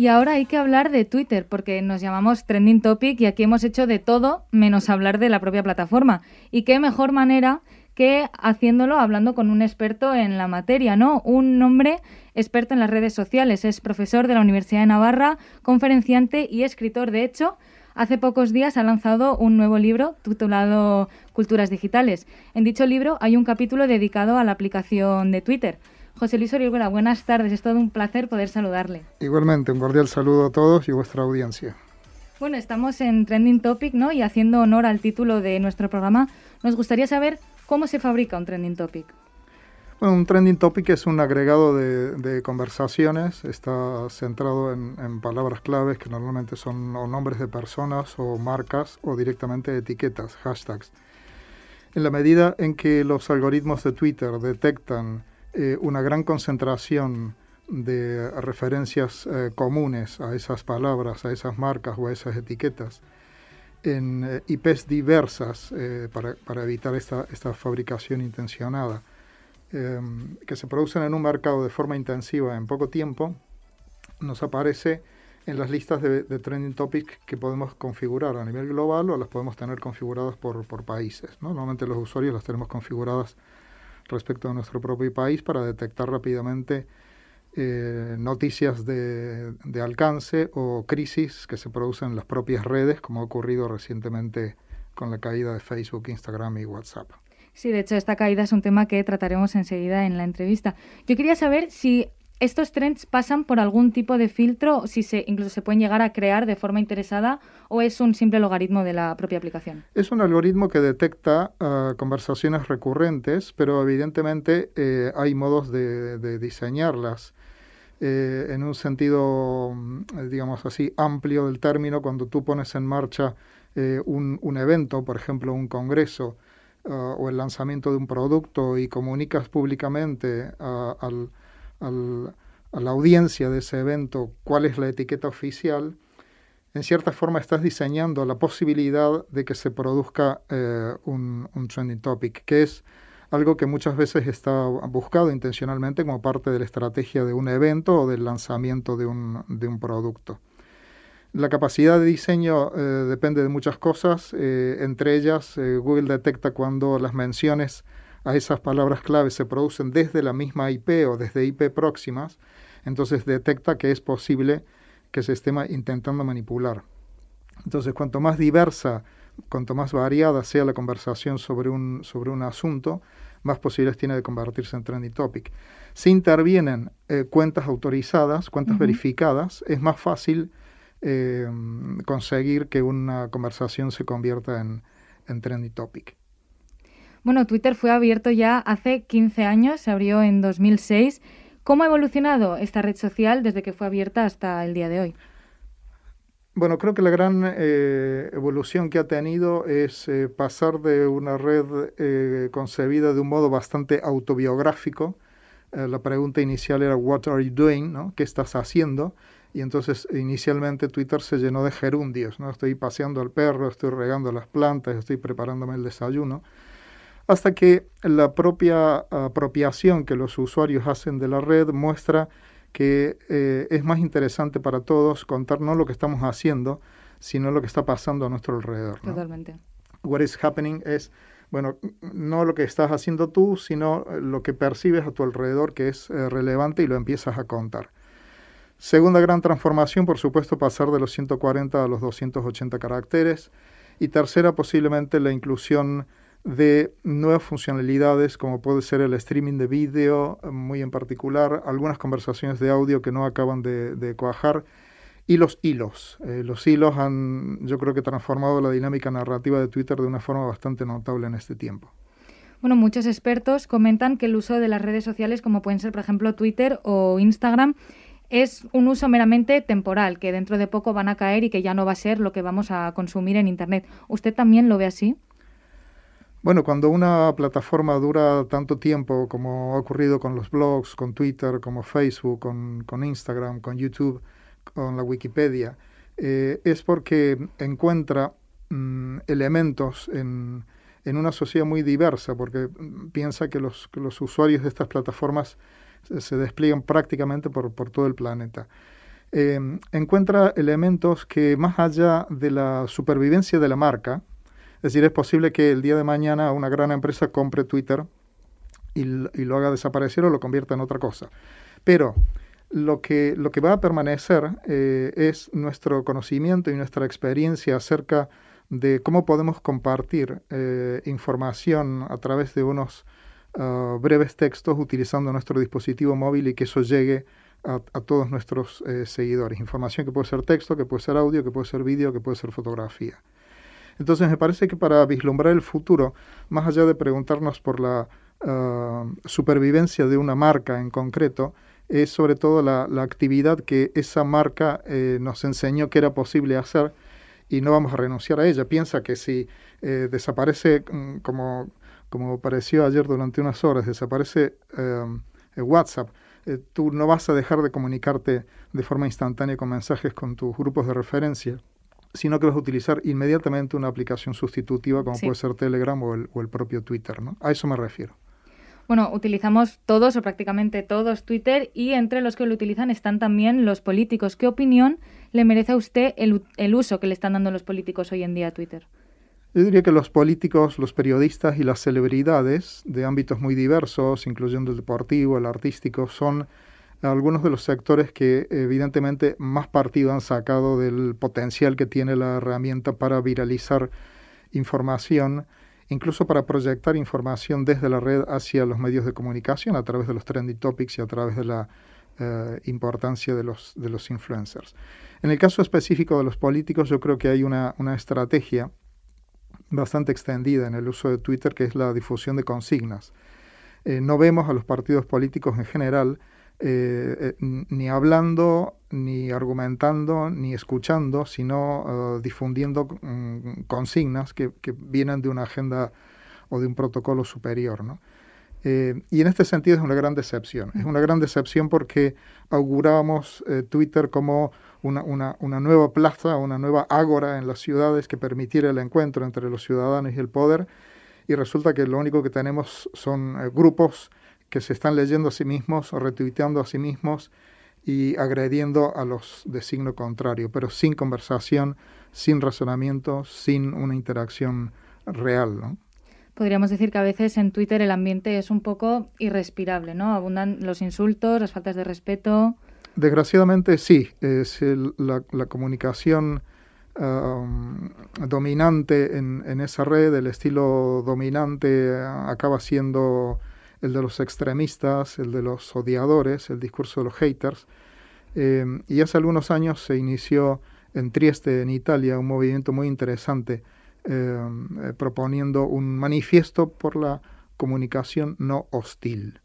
Y ahora hay que hablar de Twitter, porque nos llamamos Trending Topic y aquí hemos hecho de todo menos hablar de la propia plataforma. Y qué mejor manera que haciéndolo hablando con un experto en la materia, ¿no? Un hombre experto en las redes sociales, es profesor de la Universidad de Navarra, conferenciante y escritor. De hecho, hace pocos días ha lanzado un nuevo libro titulado Culturas Digitales. En dicho libro hay un capítulo dedicado a la aplicación de Twitter. José Luis Orihuela, buenas tardes. Es todo un placer poder saludarle. Igualmente, un cordial saludo a todos y vuestra audiencia. Bueno, estamos en Trending Topic, ¿no? Y haciendo honor al título de nuestro programa, nos gustaría saber cómo se fabrica un Trending Topic. Bueno, un trending topic es un agregado de, conversaciones, está centrado en, en, palabras claves que normalmente son o nombres de personas o marcas o directamente etiquetas, hashtags. En la medida en que los algoritmos de Twitter detectan eh, una gran concentración de referencias eh, comunes a esas palabras, a esas marcas o a esas etiquetas en eh, IPs diversas para, para, evitar esta, esta fabricación intencionada, em, que se producen en un mercado de forma intensiva en poco tiempo, nos aparece en las listas de, trending topics que podemos configurar a nivel global o las podemos tener configuradas por, por países. ¿no? Normalmente los usuarios las tenemos configuradas respecto a nuestro propio país para detectar rápidamente eh, noticias de, alcance o crisis que se producen en las propias redes, como ha ocurrido recientemente con la caída de Facebook, Instagram y WhatsApp. Sí, de hecho, esta caída es un tema que trataremos enseguida en la entrevista. Yo quería saber si ¿Estos trends pasan por algún tipo de filtro, si se, incluso se pueden llegar a crear de forma interesada o es un simple logaritmo de la propia aplicación? Es un algoritmo que detecta ah, conversaciones recurrentes, pero evidentemente eh, hay modos de, diseñarlas. Eh, en un sentido, mm, digamos así, amplio del término, cuando tú pones en marcha eh, un, evento, por ejemplo, un congreso, ah, o el lanzamiento de un producto y comunicas públicamente ah, al a la audiencia de ese evento cuál es la etiqueta oficial, en cierta forma estás diseñando la posibilidad de que se produzca eh, un, trending topic, que es algo que muchas veces está buscado intencionalmente como parte de la estrategia de un evento o del lanzamiento de un, producto. La capacidad de diseño eh, depende de muchas cosas, eh, entre ellas Google detecta cuando las menciones a esas palabras clave se producen desde la misma IP o desde IP próximas, entonces detecta que es posible que se esté intentando manipular. Entonces, cuanto más diversa, cuanto más variada sea la conversación sobre un, sobre un asunto, más posibilidades tiene de convertirse en trending topic. Si intervienen eh, cuentas autorizadas, cuentas verificadas, es más fácil eh, conseguir que una conversación se convierta en, en trending topic. Bueno, Twitter fue abierto ya hace 15 años, se abrió en 2006. ¿Cómo ha evolucionado esta red social desde que fue abierta hasta el día de hoy? Bueno, creo que la gran eh, evolución que ha tenido es eh, pasar de una red eh, concebida de un modo bastante autobiográfico. la pregunta inicial era What are you doing? ¿no? ¿Qué estás haciendo? Y entonces inicialmente Twitter se llenó de gerundios. ¿no? Estoy paseando al perro, estoy regando las plantas, estoy preparándome el desayuno hasta que la propia apropiación que los usuarios hacen de la red muestra que eh, es más interesante para todos contar no lo que estamos haciendo, sino lo que está pasando a nuestro alrededor. Totalmente. What is happening es, bueno, no lo que estás haciendo tú, sino lo que percibes a tu alrededor que es eh, relevante y lo empiezas a contar. Segunda gran transformación, por supuesto, pasar de los 140 a los 280 caracteres. Y tercera, posiblemente la inclusión de nuevas funcionalidades como puede ser el streaming de vídeo, muy en particular, algunas conversaciones de audio que no acaban de, cuajar y los hilos. Eh, los hilos han, yo creo que, transformado la dinámica narrativa de Twitter de una forma bastante notable en este tiempo. Bueno, muchos expertos comentan que el uso de las redes sociales, como pueden ser, por ejemplo, Twitter o Instagram, es un uso meramente temporal, que dentro de poco van a caer y que ya no va a ser lo que vamos a consumir en Internet. ¿Usted también lo ve así? Bueno, cuando una plataforma dura tanto tiempo como ha ocurrido con los blogs, con Twitter, como Facebook, con, Instagram, con YouTube, con la Wikipedia, eh, es porque encuentra mm, elementos en, una sociedad muy diversa, porque mm, piensa que los, los usuarios de estas plataformas se, despliegan prácticamente por, por todo el planeta. Em, encuentra elementos que más allá de la supervivencia de la marca, es decir, es posible que el día de mañana una gran empresa compre Twitter y, lo haga desaparecer o lo convierta en otra cosa. Pero lo que, lo que va a permanecer eh, es nuestro conocimiento y nuestra experiencia acerca de cómo podemos compartir eh, información a través de unos ah, breves textos utilizando nuestro dispositivo móvil y que eso llegue a, todos nuestros eh, seguidores. Información que puede ser texto, que puede ser audio, que puede ser vídeo, que puede ser fotografía. Entonces me parece que para vislumbrar el futuro, más allá de preguntarnos por la ah, supervivencia de una marca en concreto, es sobre todo la, actividad que esa marca eh, nos enseñó que era posible hacer y no vamos a renunciar a ella. Piensa que si eh, desaparece, mm, como, como pareció ayer durante unas horas, desaparece eh, WhatsApp, tú no vas a dejar de comunicarte de forma instantánea con mensajes con tus grupos de referencia, sino que vas a utilizar inmediatamente una aplicación sustitutiva como puede ser Telegram o el, o el propio Twitter. ¿no? A eso me refiero. Bueno, utilizamos todos o prácticamente todos Twitter y entre los que lo utilizan están también los políticos. ¿Qué opinión le merece a usted el, uso que le están dando los políticos hoy en día a Twitter? Yo diría que los políticos, los periodistas y las celebridades de ámbitos muy diversos, incluyendo el deportivo, el artístico, son algunos de los sectores que evidentemente más partido han sacado del potencial que tiene la herramienta para viralizar información incluso para proyectar información desde la red hacia los medios de comunicación a través de los trending topics y a través de la eh, importancia de los, de los influencers. En el caso específico de los políticos, yo creo que hay una, estrategia bastante extendida en el uso de Twitter, que es la difusión de consignas. Eh, no vemos a los partidos políticos en general eh, ni hablando, ni argumentando, ni escuchando, sino uh, difundiendo mm, consignas que, que, vienen de una agenda o de un protocolo superior. ¿no? Eh, y en este sentido es una gran decepción. Es una gran decepción porque augurábamos eh, Twitter como una, una, una, nueva plaza, una nueva ágora en las ciudades que permitiera el encuentro entre los ciudadanos y el poder. Y resulta que lo único que tenemos son grupos que se están leyendo a sí mismos o retuiteando a sí mismos y agrediendo a los de signo contrario, pero sin conversación, sin razonamiento, sin una interacción real. ¿no? Podríamos decir que a veces en Twitter el ambiente es un poco irrespirable, ¿no? Abundan los insultos, las faltas de respeto. Desgraciadamente sí, es la, comunicación dominante en, en, esa red, el estilo dominante acaba siendo el de los extremistas, el de los odiadores, el discurso de los haters. Eh, y hace algunos años se inició en Trieste, en Italia, un movimiento muy interesante eh, eh, proponiendo un manifiesto por la comunicación no hostil.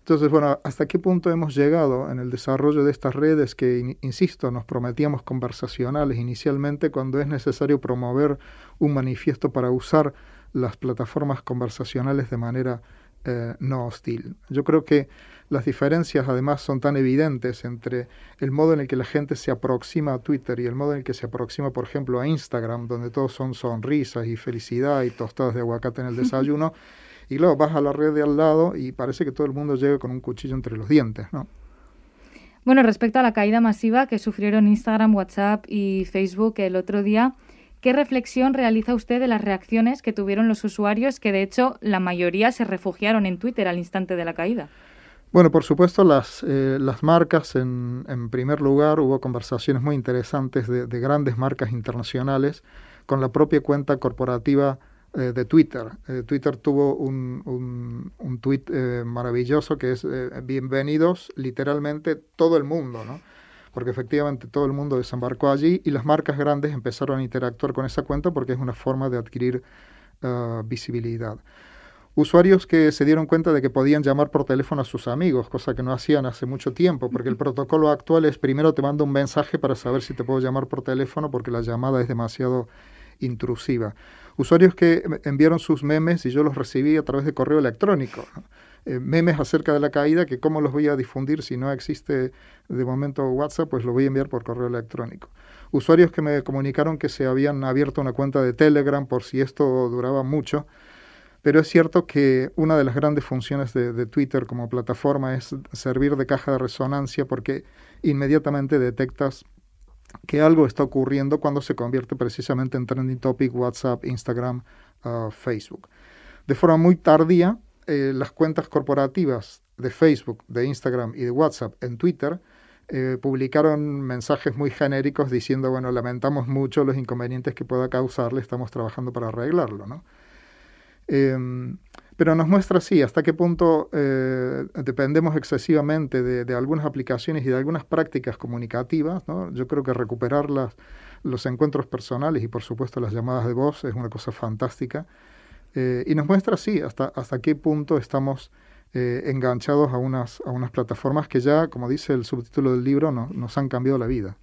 Entonces, bueno, ¿hasta qué punto hemos llegado en el desarrollo de estas redes que, insisto, nos prometíamos conversacionales inicialmente cuando es necesario promover un manifiesto para usar las plataformas conversacionales de manera eh, no hostil. Yo creo que las diferencias además son tan evidentes entre el modo en el que la gente se aproxima a Twitter y el modo en el que se aproxima, por ejemplo, a Instagram, donde todos son sonrisas y felicidad y tostadas de aguacate en el desayuno, y luego vas a la red de al lado y parece que todo el mundo llega con un cuchillo entre los dientes, ¿no? Bueno, respecto a la caída masiva que sufrieron Instagram, WhatsApp y Facebook el otro día, ¿Qué reflexión realiza usted de las reacciones que tuvieron los usuarios, que de hecho la mayoría se refugiaron en Twitter al instante de la caída? Bueno, por supuesto, las, eh, las marcas, en, en, primer lugar, hubo conversaciones muy interesantes de, grandes marcas internacionales con la propia cuenta corporativa eh, de Twitter. Eh, Twitter tuvo un, un, un tweet maravilloso que es bienvenidos literalmente todo el mundo, ¿no? Porque efectivamente todo el mundo desembarcó allí y las marcas grandes empezaron a interactuar con esa cuenta porque es una forma de adquirir ah, visibilidad. Usuarios que se dieron cuenta de que podían llamar por teléfono a sus amigos, cosa que no hacían hace mucho tiempo, porque el protocolo actual es primero te mando un mensaje para saber si te puedo llamar por teléfono porque la llamada es demasiado intrusiva. Usuarios que enviaron sus memes y yo los recibí a través de correo electrónico. Eh, memes acerca de la caída, que cómo los voy a difundir si no existe de momento WhatsApp, pues lo voy a enviar por correo electrónico. Usuarios que me comunicaron que se habían abierto una cuenta de Telegram por si esto duraba mucho. Pero es cierto que una de las grandes funciones de, Twitter como plataforma es servir de caja de resonancia porque inmediatamente detectas que algo está ocurriendo cuando se convierte precisamente en trending topic WhatsApp, Instagram, uh, Facebook. De forma muy tardía, eh, las cuentas corporativas de Facebook, de Instagram y de WhatsApp en Twitter eh, publicaron mensajes muy genéricos diciendo, bueno, lamentamos mucho los inconvenientes que pueda causarle, estamos trabajando para arreglarlo, ¿no? Em, pero nos muestra, sí, hasta qué punto eh, dependemos excesivamente de, algunas aplicaciones y de algunas prácticas comunicativas. ¿no? Yo creo que recuperar los encuentros personales y, por supuesto, las llamadas de voz es una cosa fantástica. Eh, y nos muestra, sí, hasta, hasta qué punto estamos eh, enganchados a unas, a unas plataformas que ya, como dice el subtítulo del libro, nos han cambiado la vida.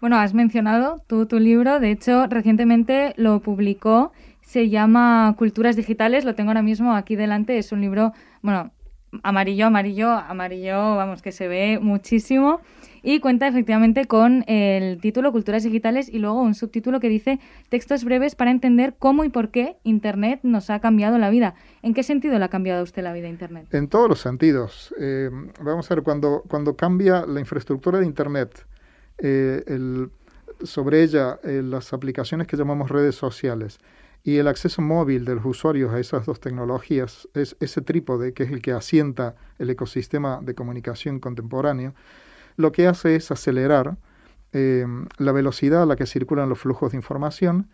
Bueno, has mencionado tú tu libro, de hecho, recientemente lo publicó se llama Culturas Digitales, lo tengo ahora mismo aquí delante, es un libro, bueno, amarillo, amarillo, amarillo, vamos, que se ve muchísimo. Y cuenta efectivamente con el título Culturas Digitales y luego un subtítulo que dice Textos breves para entender cómo y por qué Internet nos ha cambiado la vida. ¿En qué sentido le ha cambiado usted la vida Internet? En todos los sentidos. Eh, vamos a ver, cuando, cuando cambia la infraestructura de Internet, eh, sobre ella eh, las aplicaciones que llamamos redes sociales, y el acceso móvil de los usuarios a esas dos tecnologías es ese trípode que es el que asienta el ecosistema de comunicación contemporáneo, lo que hace es acelerar eh, la velocidad a la que circulan los flujos de información,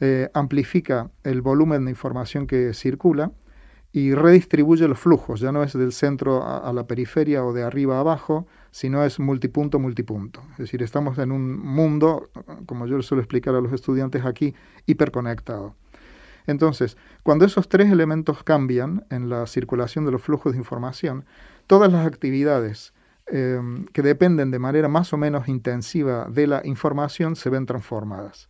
eh, amplifica el volumen de información que circula y redistribuye los flujos, ya no es del centro a, la periferia o de arriba a abajo, sino es multipunto, multipunto. Es decir, estamos en un mundo, como yo suelo explicar a los estudiantes aquí, hiperconectado. Entonces, cuando esos tres elementos cambian en la circulación de los flujos de información, todas las actividades eh, que dependen de manera más o menos intensiva de la información se ven transformadas.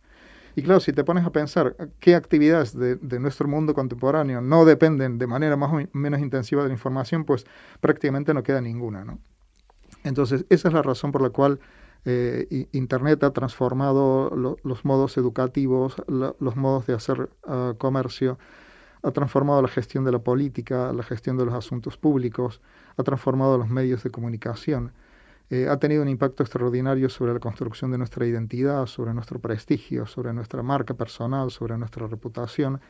Y claro, si te pones a pensar qué actividades de, nuestro mundo contemporáneo no dependen de manera más o menos intensiva de la información, pues prácticamente no queda ninguna. ¿no? Entonces, esa es la razón por la cual eh, Internet ha transformado los modos educativos, los modos de hacer ah, comercio, ha transformado la gestión de la política, la gestión de los asuntos públicos, ha transformado los medios de comunicación. Eh, ha tenido un impacto extraordinario sobre la construcción de nuestra identidad, sobre nuestro prestigio, sobre nuestra marca personal, sobre nuestra reputación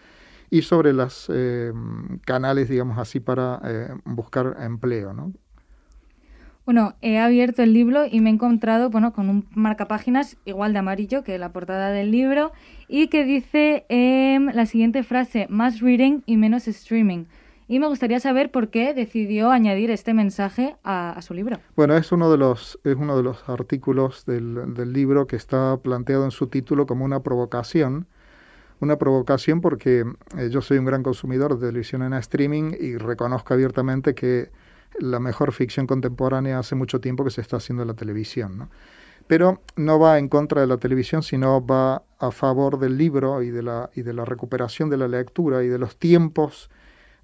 y sobre los eh, canales, digamos así, para eh, buscar empleo. ¿no? Bueno, he abierto el libro y me he encontrado bueno, con un marcapáginas igual de amarillo que la portada del libro y que dice em, la siguiente frase, más reading y menos streaming. Y me gustaría saber por qué decidió añadir este mensaje a, su libro. Bueno, es uno de los, es uno de los artículos del, del, libro que está planteado en su título como una provocación. Una provocación porque eh, yo soy un gran consumidor de televisión en streaming y reconozco abiertamente que la mejor ficción contemporánea hace mucho tiempo que se está haciendo en la televisión. ¿no? Pero no va en contra de la televisión, sino va a favor del libro y de la, y de la recuperación de la lectura y de los tiempos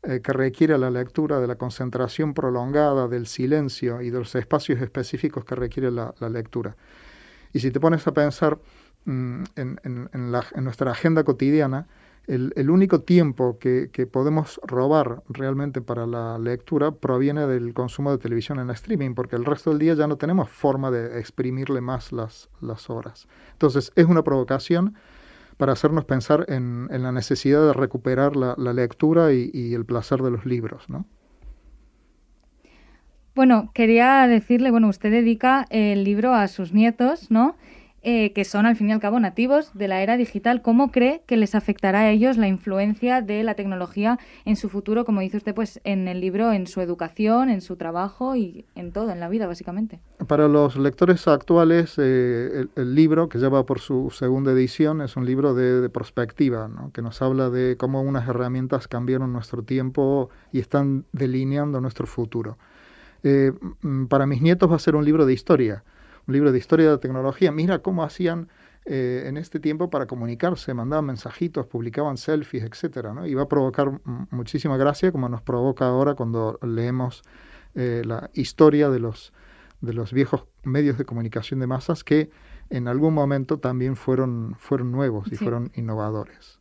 eh, que requiere la lectura, de la concentración prolongada, del silencio y de los espacios específicos que requiere la, lectura. Y si te pones a pensar mm, en, nuestra agenda cotidiana, el, único tiempo que, podemos robar realmente para la lectura proviene del consumo de televisión en streaming, porque el resto del día ya no tenemos forma de exprimirle más las, horas. Entonces, es una provocación para hacernos pensar en, la necesidad de recuperar la, lectura y, el placer de los libros, ¿no? Bueno, quería decirle, bueno, usted dedica el libro a sus nietos, ¿no? Eh, que son al fin y al cabo nativos de la era digital. ¿Cómo cree que les afectará a ellos la influencia de la tecnología en su futuro, como dice usted, pues en el libro, en su educación, en su trabajo y en todo, en la vida, básicamente? Para los lectores actuales, eh, el, libro, que ya va por su segunda edición, es un libro de, de perspectiva, ¿no? que nos habla de cómo unas herramientas cambiaron nuestro tiempo y están delineando nuestro futuro. Eh, para mis nietos va a ser un libro de historia un libro de historia de la tecnología. Mira cómo hacían eh, en este tiempo para comunicarse, mandaban mensajitos, publicaban selfies, etcétera, ¿no? Y va a provocar muchísima gracia, como nos provoca ahora cuando leemos eh, la historia de los, de los viejos medios de comunicación de masas que en algún momento también fueron, fueron nuevos y fueron innovadores.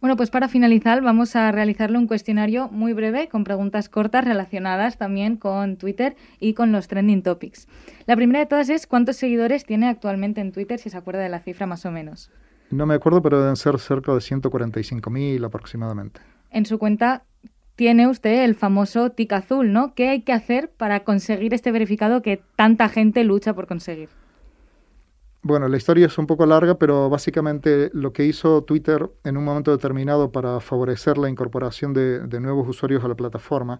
Bueno, pues para finalizar vamos a realizarle un cuestionario muy breve con preguntas cortas relacionadas también con Twitter y con los trending topics. La primera de todas es ¿cuántos seguidores tiene actualmente en Twitter, si se acuerda de la cifra más o menos? No me acuerdo, pero deben ser cerca de 145.000 aproximadamente. En su cuenta tiene usted el famoso tic azul, ¿no? ¿Qué hay que hacer para conseguir este verificado que tanta gente lucha por conseguir? Bueno, la historia es un poco larga, pero básicamente lo que hizo Twitter en un momento determinado para favorecer la incorporación de, nuevos usuarios a la plataforma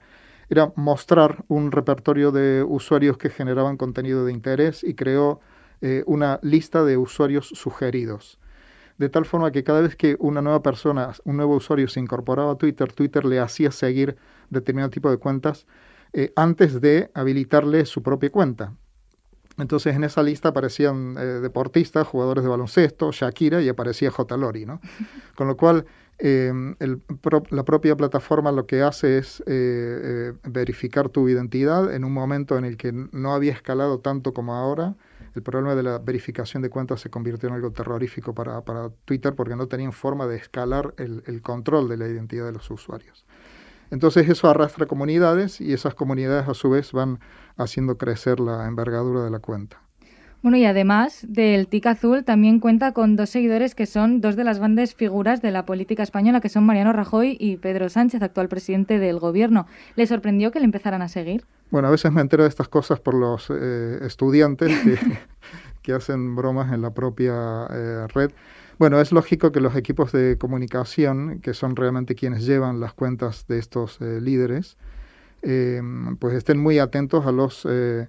era mostrar un repertorio de usuarios que generaban contenido de interés y creó eh, una lista de usuarios sugeridos. De tal forma que cada vez que una nueva persona, un nuevo usuario se incorporaba a Twitter, Twitter le hacía seguir determinado tipo de cuentas eh, antes de habilitarle su propia cuenta. Entonces en esa lista aparecían eh, deportistas, jugadores de baloncesto, Shakira y aparecía J. Lori, ¿no? Con lo cual em, la propia plataforma lo que hace es eh, eh, verificar tu identidad en un momento en el que no había escalado tanto como ahora. El problema de la verificación de cuentas se convirtió en algo terrorífico para, Twitter porque no tenían forma de escalar el control de la identidad de los usuarios. Entonces eso arrastra comunidades y esas comunidades a su vez van haciendo crecer la envergadura de la cuenta. Bueno, y además del TIC Azul también cuenta con dos seguidores que son dos de las grandes figuras de la política española, que son Mariano Rajoy y Pedro Sánchez, actual presidente del gobierno. ¿Le sorprendió que le empezaran a seguir? Bueno, a veces me entero de estas cosas por los eh, estudiantes que, hacen bromas en la propia eh, red. Bueno, es lógico que los equipos de comunicación, que son realmente quienes llevan las cuentas de estos eh, líderes, eh, pues estén muy atentos a los eh,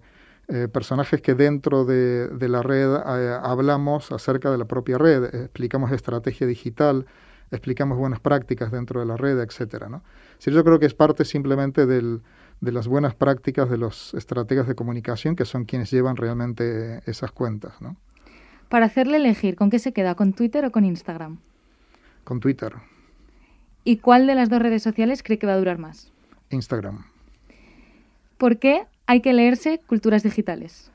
personajes que dentro de, la red hablamos acerca de la propia red, explicamos estrategia digital, explicamos buenas prácticas dentro de la red, etcétera. ¿no? yo creo que es parte simplemente de las buenas prácticas de los estrategas de comunicación que son quienes llevan realmente esas cuentas. ¿no? Para hacerle elegir, ¿con qué se queda? ¿Con Twitter o con Instagram? Con Twitter. ¿Y cuál de las dos redes sociales cree que va a durar más? Instagram. ¿Por qué hay que leerse culturas digitales?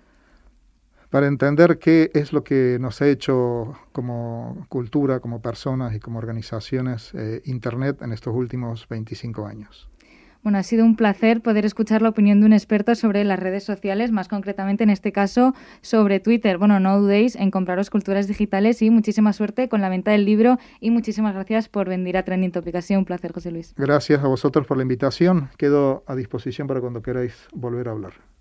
Para entender qué es lo que nos ha hecho como cultura, como personas y como organizaciones eh, Internet en estos últimos 25 años. Bueno, ha sido un placer poder escuchar la opinión de un experto sobre las redes sociales, más concretamente en este caso sobre Twitter. Bueno, no dudéis en compraros culturas digitales y muchísima suerte con la venta del libro y muchísimas gracias por venir a Trending Topic. Ha sido un placer, José Luis. Gracias a vosotros por la invitación. Quedo a disposición para cuando queráis volver a hablar.